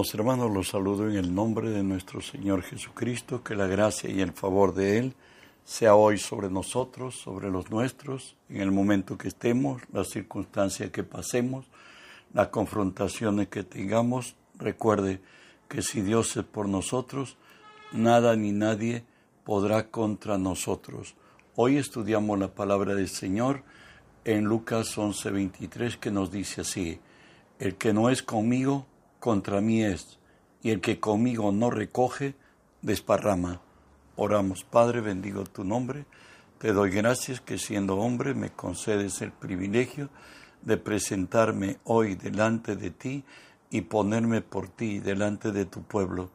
Amados hermanos, los saludo en el nombre de nuestro Señor Jesucristo, que la gracia y el favor de Él sea hoy sobre nosotros, sobre los nuestros, en el momento que estemos, la circunstancia que pasemos, las confrontaciones que tengamos. Recuerde que si Dios es por nosotros, nada ni nadie podrá contra nosotros. Hoy estudiamos la palabra del Señor en Lucas 11:23 que nos dice así, el que no es conmigo, contra mí es, y el que conmigo no recoge, desparrama. Oramos, Padre, bendigo tu nombre. Te doy gracias que siendo hombre me concedes el privilegio de presentarme hoy delante de ti y ponerme por ti delante de tu pueblo.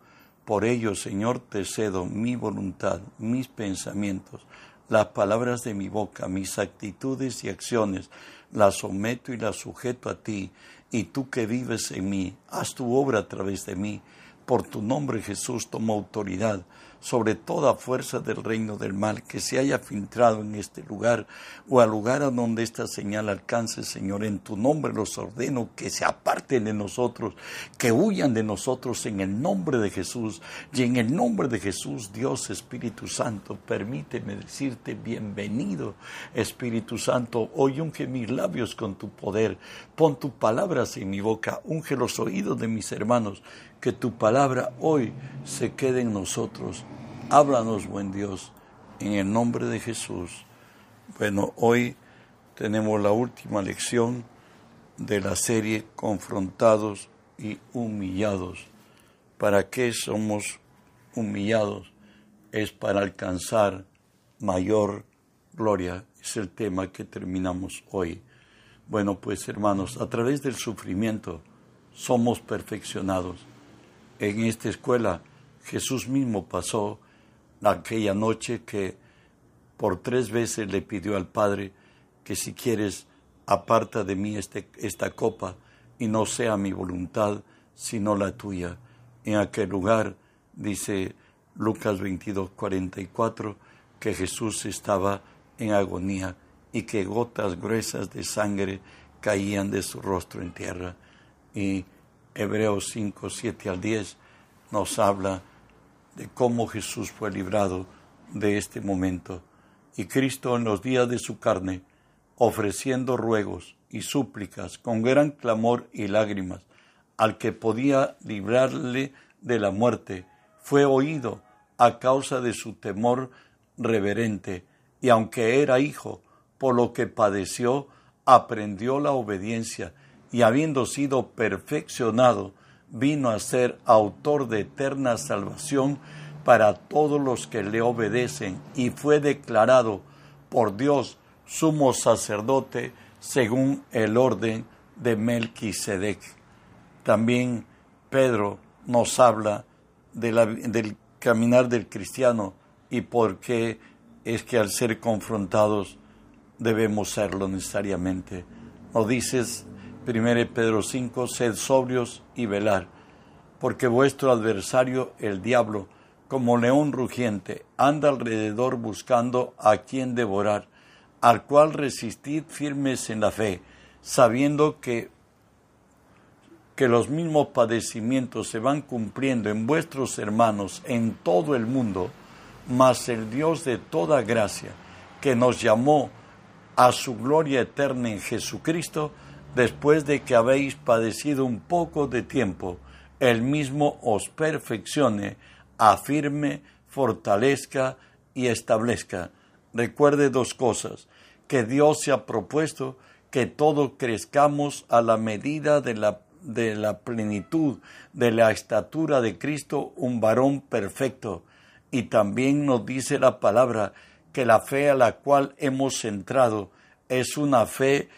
Por ello, Señor, te cedo mi voluntad, mis pensamientos, las palabras de mi boca, mis actitudes y acciones, las someto y las sujeto a ti y tú que vives en mí, haz tu obra a través de mí. Por tu nombre Jesús toma autoridad sobre toda fuerza del reino del mal que se haya filtrado en este lugar o al lugar a donde esta señal alcance, Señor. En tu nombre los ordeno que se aparten de nosotros, que huyan de nosotros en el nombre de Jesús. Y en el nombre de Jesús, Dios Espíritu Santo, permíteme decirte bienvenido, Espíritu Santo. Hoy unge mis labios con tu poder. Pon tus palabras en mi boca. Unge los oídos de mis hermanos que tu palabra hoy se quede en nosotros. Háblanos, buen Dios, en el nombre de Jesús. Bueno, hoy tenemos la última lección de la serie Confrontados y Humillados. ¿Para qué somos humillados? Es para alcanzar mayor gloria. Es el tema que terminamos hoy. Bueno, pues hermanos, a través del sufrimiento somos perfeccionados en esta escuela Jesús mismo pasó aquella noche que por tres veces le pidió al Padre que si quieres aparta de mí este, esta copa y no sea mi voluntad sino la tuya. En aquel lugar dice Lucas 22, 44 que Jesús estaba en agonía y que gotas gruesas de sangre caían de su rostro en tierra. Y Hebreos 5, 7 al 10 nos habla de cómo Jesús fue librado de este momento. Y Cristo en los días de su carne, ofreciendo ruegos y súplicas con gran clamor y lágrimas al que podía librarle de la muerte, fue oído a causa de su temor reverente, y aunque era hijo, por lo que padeció, aprendió la obediencia, y habiendo sido perfeccionado, vino a ser autor de eterna salvación para todos los que le obedecen y fue declarado por Dios sumo sacerdote según el orden de Melquisedec. También Pedro nos habla del caminar del cristiano y por qué es que al ser confrontados debemos serlo necesariamente. Nos dices 1 Pedro 5, sed sobrios y velar, porque vuestro adversario, el diablo, como león rugiente, anda alrededor buscando a quien devorar, al cual resistid firmes en la fe, sabiendo que, que los mismos padecimientos se van cumpliendo en vuestros hermanos en todo el mundo, mas el Dios de toda gracia, que nos llamó a su gloria eterna en Jesucristo, después de que habéis padecido un poco de tiempo, el mismo os perfeccione, afirme, fortalezca y establezca. Recuerde dos cosas, que Dios se ha propuesto que todos crezcamos a la medida de la, de la plenitud, de la estatura de Cristo, un varón perfecto. Y también nos dice la palabra que la fe a la cual hemos entrado es una fe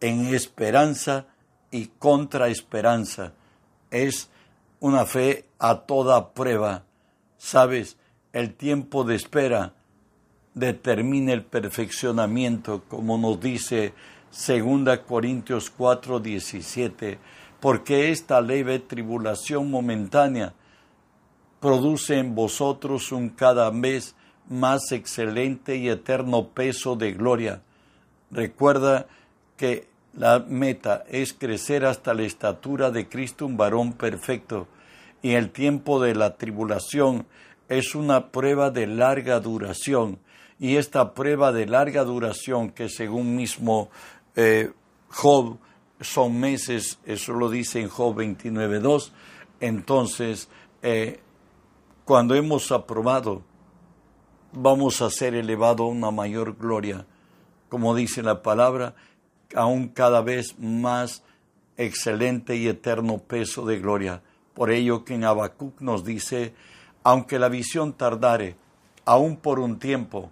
en esperanza y contra esperanza. Es una fe a toda prueba. Sabes, el tiempo de espera determina el perfeccionamiento, como nos dice 2 Corintios 4, 17, porque esta leve tribulación momentánea produce en vosotros un cada vez más excelente y eterno peso de gloria. Recuerda que La meta es crecer hasta la estatura de Cristo, un varón perfecto. Y el tiempo de la tribulación es una prueba de larga duración. Y esta prueba de larga duración, que según mismo eh, Job son meses, eso lo dice en Job 29.2, entonces eh, cuando hemos aprobado, vamos a ser elevados a una mayor gloria, como dice la palabra, aún cada vez más excelente y eterno peso de gloria. Por ello que en Habacuc nos dice, aunque la visión tardare, aún por un tiempo,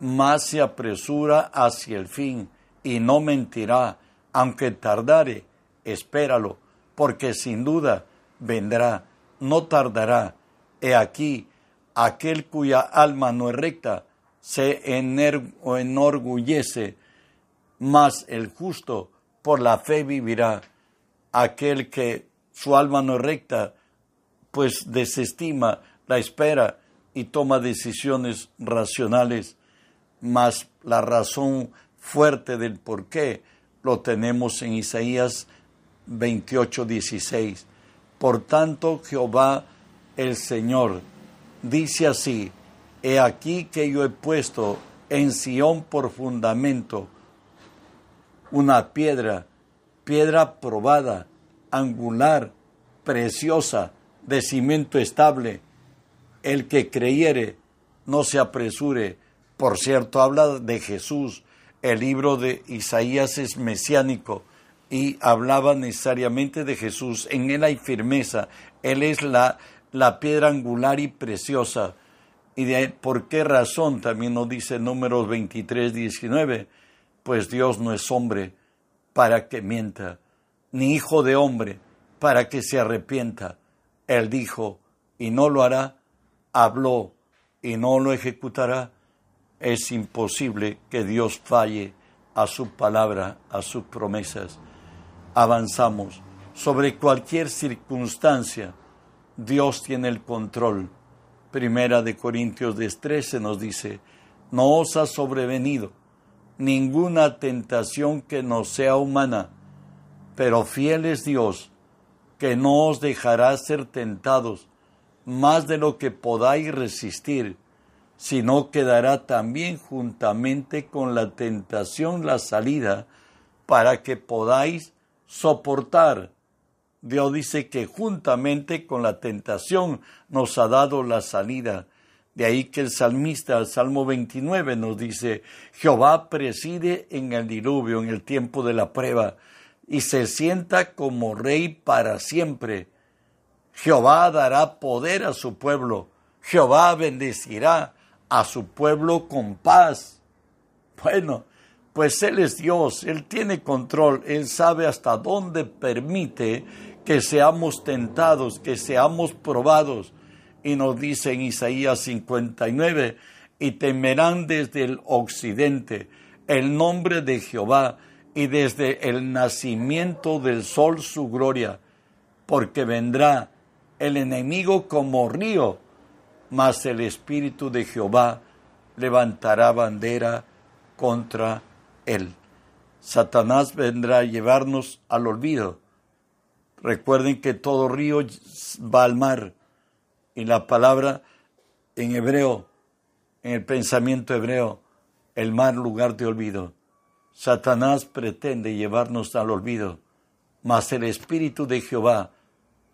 más se apresura hacia el fin y no mentirá, aunque tardare, espéralo, porque sin duda vendrá, no tardará. He aquí, aquel cuya alma no es recta se enorgullece, mas el justo por la fe vivirá. Aquel que su alma no recta, pues desestima la espera y toma decisiones racionales, mas la razón fuerte del por qué lo tenemos en Isaías 28, 16. Por tanto, Jehová el Señor dice así, He aquí que yo he puesto en Sión por fundamento una piedra, piedra probada, angular, preciosa, de cimiento estable. El que creyere, no se apresure. Por cierto, habla de Jesús. El libro de Isaías es mesiánico y hablaba necesariamente de Jesús. En él hay firmeza. Él es la, la piedra angular y preciosa. ¿Y de por qué razón? También nos dice números 23, 19. Pues Dios no es hombre para que mienta, ni hijo de hombre para que se arrepienta. Él dijo y no lo hará, habló y no lo ejecutará. Es imposible que Dios falle a su palabra, a sus promesas. Avanzamos. Sobre cualquier circunstancia, Dios tiene el control. Primera de Corintios 13 nos dice, no os ha sobrevenido ninguna tentación que no sea humana, pero fiel es Dios, que no os dejará ser tentados más de lo que podáis resistir, sino que dará también juntamente con la tentación la salida para que podáis soportar. Dios dice que juntamente con la tentación nos ha dado la salida. De ahí que el salmista, el Salmo 29, nos dice, Jehová preside en el diluvio, en el tiempo de la prueba, y se sienta como rey para siempre. Jehová dará poder a su pueblo, Jehová bendecirá a su pueblo con paz. Bueno, pues Él es Dios, Él tiene control, Él sabe hasta dónde permite que seamos tentados, que seamos probados. Y nos dice en Isaías 59, y temerán desde el occidente el nombre de Jehová y desde el nacimiento del sol su gloria, porque vendrá el enemigo como río, mas el Espíritu de Jehová levantará bandera contra él. Satanás vendrá a llevarnos al olvido. Recuerden que todo río va al mar y la palabra en hebreo, en el pensamiento hebreo, el mar lugar de olvido. Satanás pretende llevarnos al olvido, mas el Espíritu de Jehová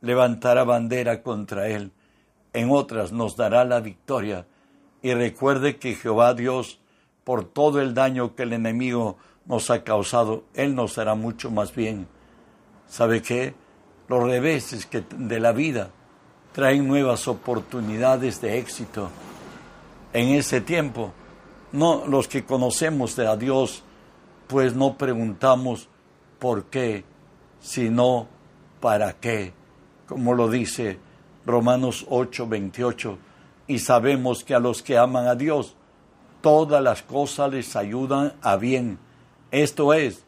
levantará bandera contra él. En otras nos dará la victoria. Y recuerde que Jehová Dios por todo el daño que el enemigo nos ha causado, Él nos hará mucho más bien. ¿Sabe qué? Los reveses que de la vida traen nuevas oportunidades de éxito. En ese tiempo, no los que conocemos de a Dios, pues no preguntamos por qué, sino para qué, como lo dice Romanos 8, 28, y sabemos que a los que aman a Dios, todas las cosas les ayudan a bien. Esto es,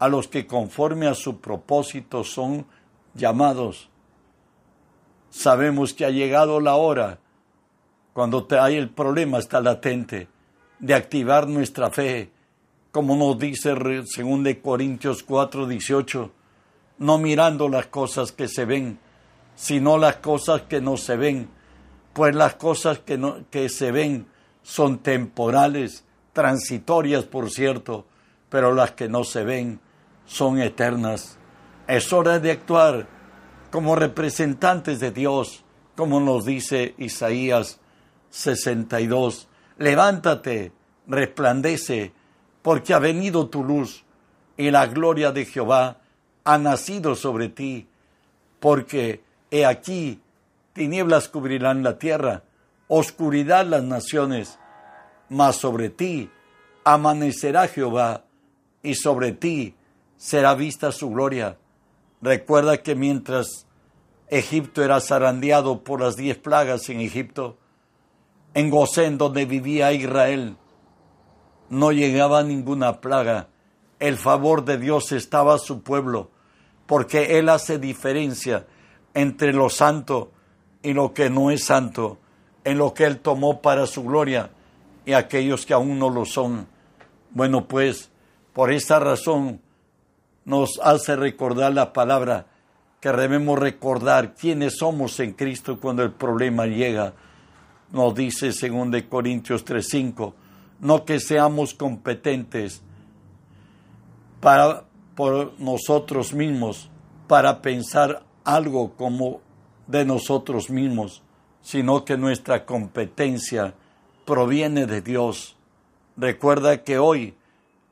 a los que conforme a su propósito son llamados. Sabemos que ha llegado la hora, cuando hay el problema está latente, de activar nuestra fe como nos dice 2 Corintios 4, 18, no mirando las cosas que se ven, sino las cosas que no se ven, pues las cosas que, no, que se ven son temporales, transitorias por cierto, pero las que no se ven son eternas. Es hora de actuar como representantes de Dios, como nos dice Isaías 62. Levántate, resplandece, porque ha venido tu luz y la gloria de Jehová ha nacido sobre ti, porque he aquí tinieblas cubrirán la tierra, oscuridad las naciones, mas sobre ti amanecerá Jehová y sobre ti será vista su gloria. Recuerda que mientras Egipto era zarandeado por las diez plagas en Egipto, en Gosén donde vivía Israel, no llegaba ninguna plaga. El favor de Dios estaba a su pueblo, porque Él hace diferencia entre lo santo y lo que no es santo, en lo que Él tomó para su gloria y aquellos que aún no lo son. Bueno, pues, por esta razón nos hace recordar la palabra que debemos recordar quiénes somos en Cristo cuando el problema llega. Nos dice 2 Corintios 3:5, no que seamos competentes para por nosotros mismos para pensar algo como de nosotros mismos, sino que nuestra competencia proviene de Dios. Recuerda que hoy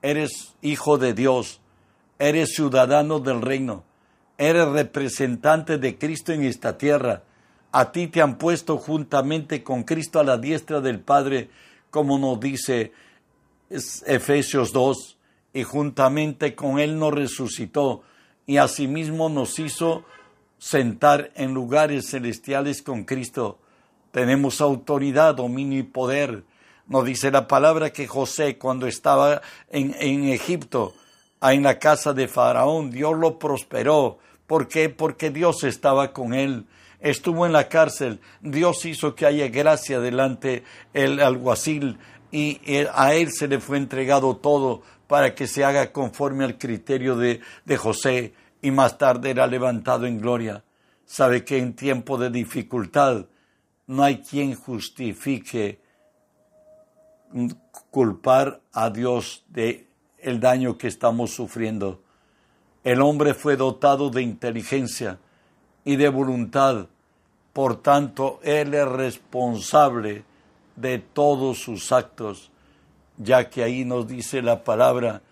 eres hijo de Dios, eres ciudadano del reino, eres representante de Cristo en esta tierra. A ti te han puesto juntamente con Cristo a la diestra del Padre, como nos dice Efesios 2, y juntamente con Él nos resucitó y asimismo nos hizo sentar en lugares celestiales con Cristo. Tenemos autoridad, dominio y poder nos dice la palabra que José cuando estaba en, en Egipto, en la casa de Faraón, Dios lo prosperó. ¿Por qué? Porque Dios estaba con él. Estuvo en la cárcel. Dios hizo que haya gracia delante el alguacil y a él se le fue entregado todo para que se haga conforme al criterio de, de José y más tarde era levantado en gloria. Sabe que en tiempo de dificultad no hay quien justifique culpar a Dios de el daño que estamos sufriendo. El hombre fue dotado de inteligencia y de voluntad, por tanto, él es responsable de todos sus actos, ya que ahí nos dice la palabra,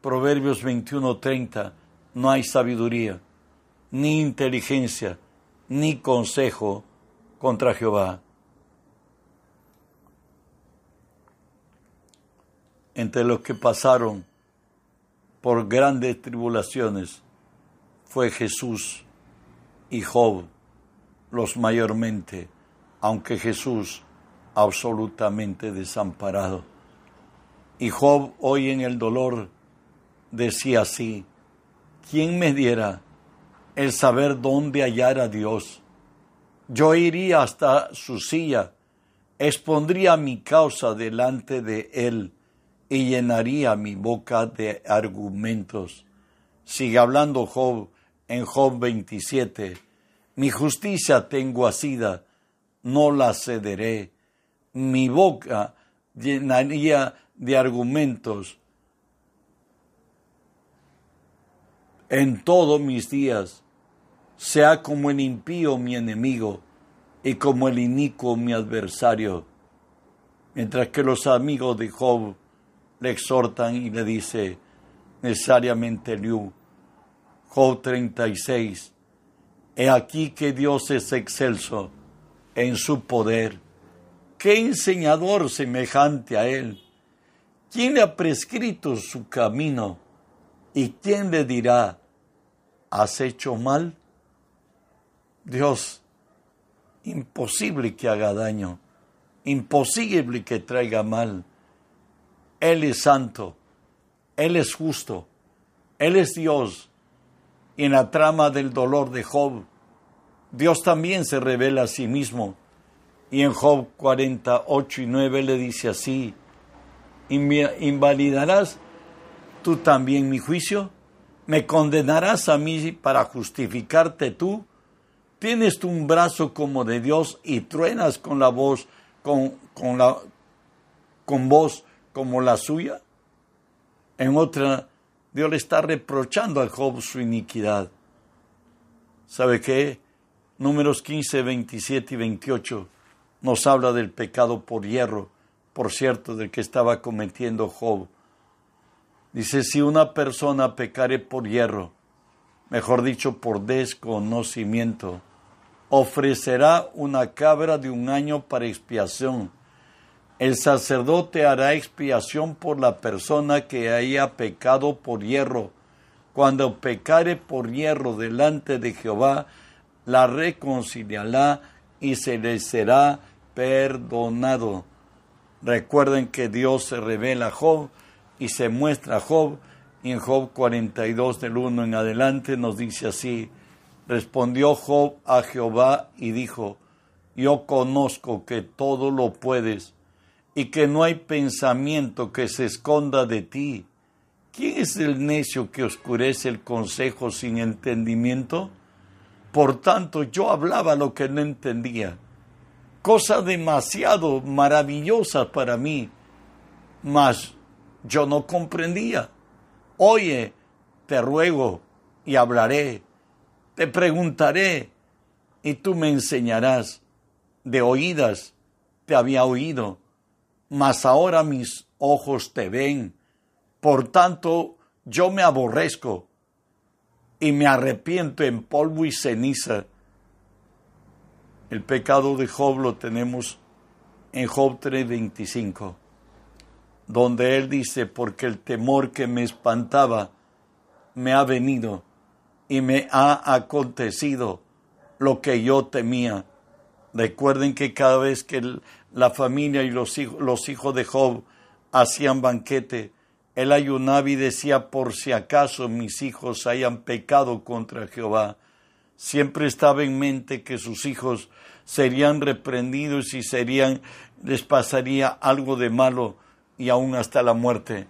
Proverbios 21:30, no hay sabiduría, ni inteligencia, ni consejo contra Jehová. entre los que pasaron por grandes tribulaciones fue Jesús y Job los mayormente, aunque Jesús absolutamente desamparado. Y Job hoy en el dolor decía así, ¿quién me diera el saber dónde hallar a Dios? Yo iría hasta su silla, expondría mi causa delante de él y llenaría mi boca de argumentos. Sigue hablando Job en Job 27. Mi justicia tengo asida, no la cederé. Mi boca llenaría de argumentos en todos mis días. Sea como el impío mi enemigo y como el inicuo mi adversario. Mientras que los amigos de Job le exhortan y le dice necesariamente Liu, Job 36, he aquí que Dios es excelso en su poder. ¿Qué enseñador semejante a él? ¿Quién le ha prescrito su camino? ¿Y quién le dirá, has hecho mal? Dios, imposible que haga daño, imposible que traiga mal. Él es santo, Él es justo, Él es Dios. Y en la trama del dolor de Job, Dios también se revela a sí mismo. Y en Job 48 y 9 le dice así, invalidarás tú también mi juicio? ¿Me condenarás a mí para justificarte tú? ¿Tienes tú un brazo como de Dios y truenas con la voz, con, con, la, con voz como la suya? En otra, Dios le está reprochando a Job su iniquidad. ¿Sabe qué? Números 15, 27 y 28 nos habla del pecado por hierro, por cierto, del que estaba cometiendo Job. Dice, si una persona pecare por hierro, mejor dicho, por desconocimiento, ofrecerá una cabra de un año para expiación. El sacerdote hará expiación por la persona que haya pecado por hierro. Cuando pecare por hierro delante de Jehová, la reconciliará y se le será perdonado. Recuerden que Dios se revela a Job y se muestra a Job, y en Job 42 del 1 en adelante nos dice así, respondió Job a Jehová y dijo, yo conozco que todo lo puedes y que no hay pensamiento que se esconda de ti. ¿Quién es el necio que oscurece el consejo sin entendimiento? Por tanto, yo hablaba lo que no entendía, cosa demasiado maravillosa para mí, mas yo no comprendía. Oye, te ruego y hablaré, te preguntaré y tú me enseñarás. De oídas te había oído, mas ahora mis ojos te ven. Por tanto, yo me aborrezco y me arrepiento en polvo y ceniza. El pecado de Job lo tenemos en Job 3:25, donde él dice, porque el temor que me espantaba me ha venido y me ha acontecido lo que yo temía. Recuerden que cada vez que la familia y los hijos, los hijos de Job hacían banquete, él ayunaba y decía, por si acaso mis hijos hayan pecado contra Jehová. Siempre estaba en mente que sus hijos serían reprendidos y serían, les pasaría algo de malo y aún hasta la muerte.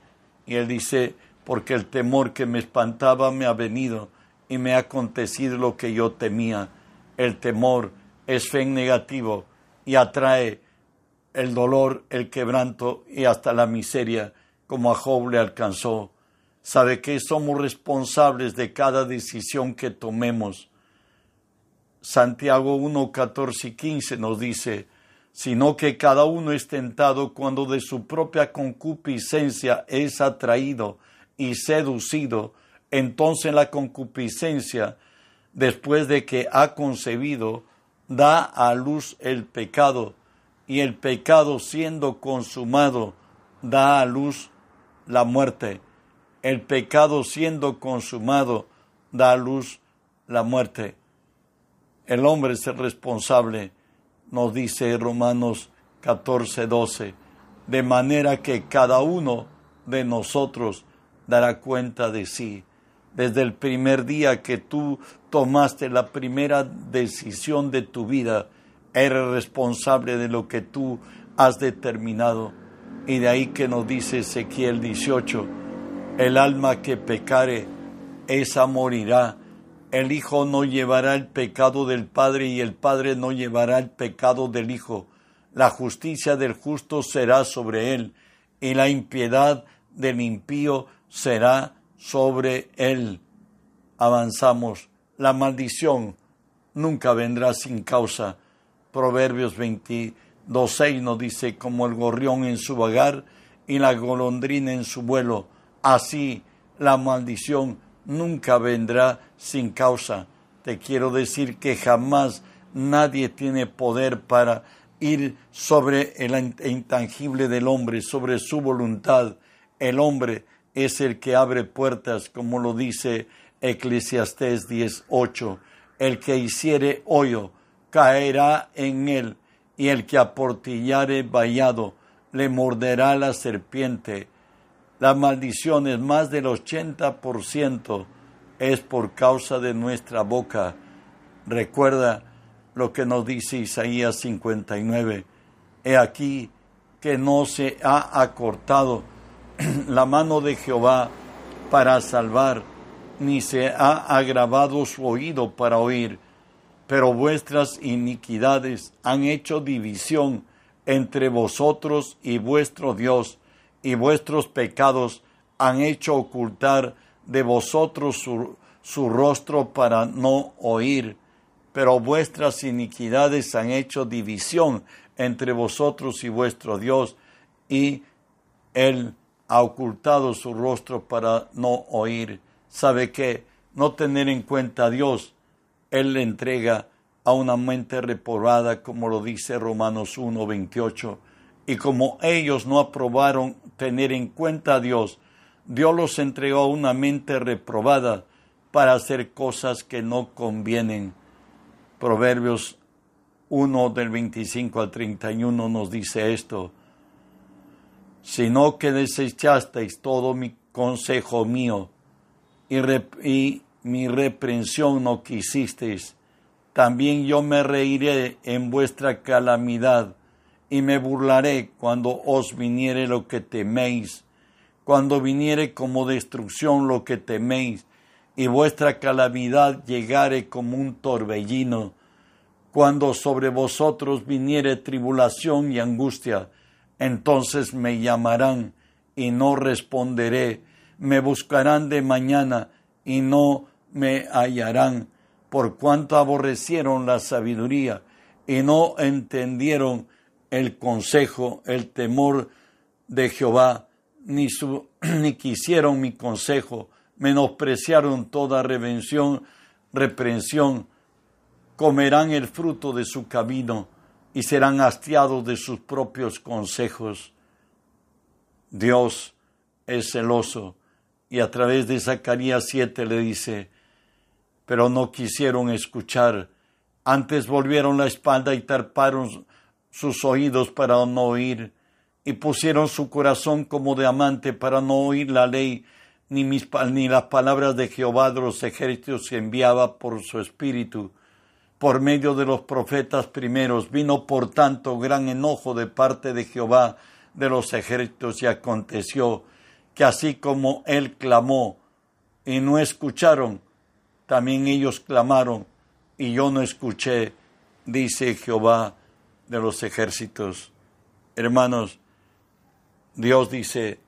Y él dice, porque el temor que me espantaba me ha venido y me ha acontecido lo que yo temía. El temor es fe en negativo y atrae el dolor, el quebranto y hasta la miseria como a Job le alcanzó. Sabe que somos responsables de cada decisión que tomemos. Santiago 1, 14 y 15 nos dice, sino que cada uno es tentado cuando de su propia concupiscencia es atraído y seducido, entonces la concupiscencia, después de que ha concebido, da a luz el pecado, y el pecado siendo consumado, da a luz la muerte. El pecado siendo consumado da a luz la muerte. El hombre es el responsable, nos dice Romanos 14, 12, de manera que cada uno de nosotros dará cuenta de sí. Desde el primer día que tú tomaste la primera decisión de tu vida, eres responsable de lo que tú has determinado. Y de ahí que nos dice Ezequiel 18, el alma que pecare, esa morirá. El Hijo no llevará el pecado del Padre y el Padre no llevará el pecado del Hijo. La justicia del justo será sobre él y la impiedad del impío será sobre él. Avanzamos. La maldición nunca vendrá sin causa. Proverbios 20 2.6 nos dice, como el gorrión en su vagar y la golondrina en su vuelo, así la maldición nunca vendrá sin causa. Te quiero decir que jamás nadie tiene poder para ir sobre el intangible del hombre, sobre su voluntad. El hombre es el que abre puertas, como lo dice Eclesiastés 10.8. El que hiciere hoyo caerá en él y el que aportillare vallado le morderá la serpiente. La maldición es más del 80% es por causa de nuestra boca. Recuerda lo que nos dice Isaías 59. He aquí que no se ha acortado la mano de Jehová para salvar, ni se ha agravado su oído para oír, pero vuestras iniquidades han hecho división entre vosotros y vuestro Dios, y vuestros pecados han hecho ocultar de vosotros su, rostro para no oír, pero vuestras iniquidades han hecho división entre vosotros y vuestro Dios, y él ha ocultado su rostro para no oír. ¿Sabe que No tener en cuenta a Dios, Él le entrega a una mente reprobada, como lo dice Romanos 1, 28. Y como ellos no aprobaron tener en cuenta a Dios, Dios los entregó a una mente reprobada para hacer cosas que no convienen. Proverbios 1 del 25 al 31 nos dice esto sino que desechasteis todo mi consejo mío y, mi reprensión no quisisteis. También yo me reiré en vuestra calamidad y me burlaré cuando os viniere lo que teméis, cuando viniere como destrucción lo que teméis, y vuestra calamidad llegare como un torbellino, cuando sobre vosotros viniere tribulación y angustia, entonces me llamarán y no responderé, me buscarán de mañana y no me hallarán, por cuanto aborrecieron la sabiduría y no entendieron el consejo, el temor de Jehová, ni, ni quisieron mi consejo, menospreciaron toda revención, reprensión, comerán el fruto de su camino y serán hastiados de sus propios consejos. Dios es celoso y a través de Zacarías 7 le dice, pero no quisieron escuchar, antes volvieron la espalda y tarparon sus oídos para no oír, y pusieron su corazón como diamante para no oír la ley, ni, mis, ni las palabras de Jehová de los ejércitos que enviaba por su espíritu por medio de los profetas primeros. Vino por tanto gran enojo de parte de Jehová de los ejércitos y aconteció que así como él clamó y no escucharon, también ellos clamaron y yo no escuché, dice Jehová de los ejércitos. Hermanos, Dios dice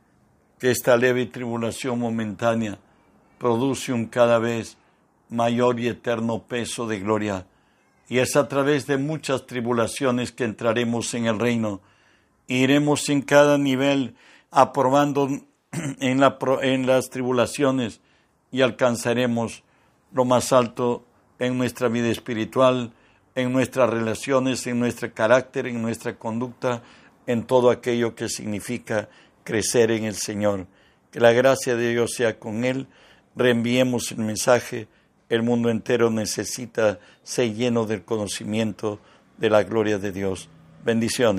que esta leve tribulación momentánea produce un cada vez mayor y eterno peso de gloria y es a través de muchas tribulaciones que entraremos en el reino. Iremos en cada nivel aprobando en, la, en las tribulaciones y alcanzaremos lo más alto en nuestra vida espiritual, en nuestras relaciones, en nuestro carácter, en nuestra conducta, en todo aquello que significa crecer en el Señor. Que la gracia de Dios sea con Él. Reenviemos el mensaje el mundo entero necesita ser lleno del conocimiento de la gloria de Dios. Bendiciones.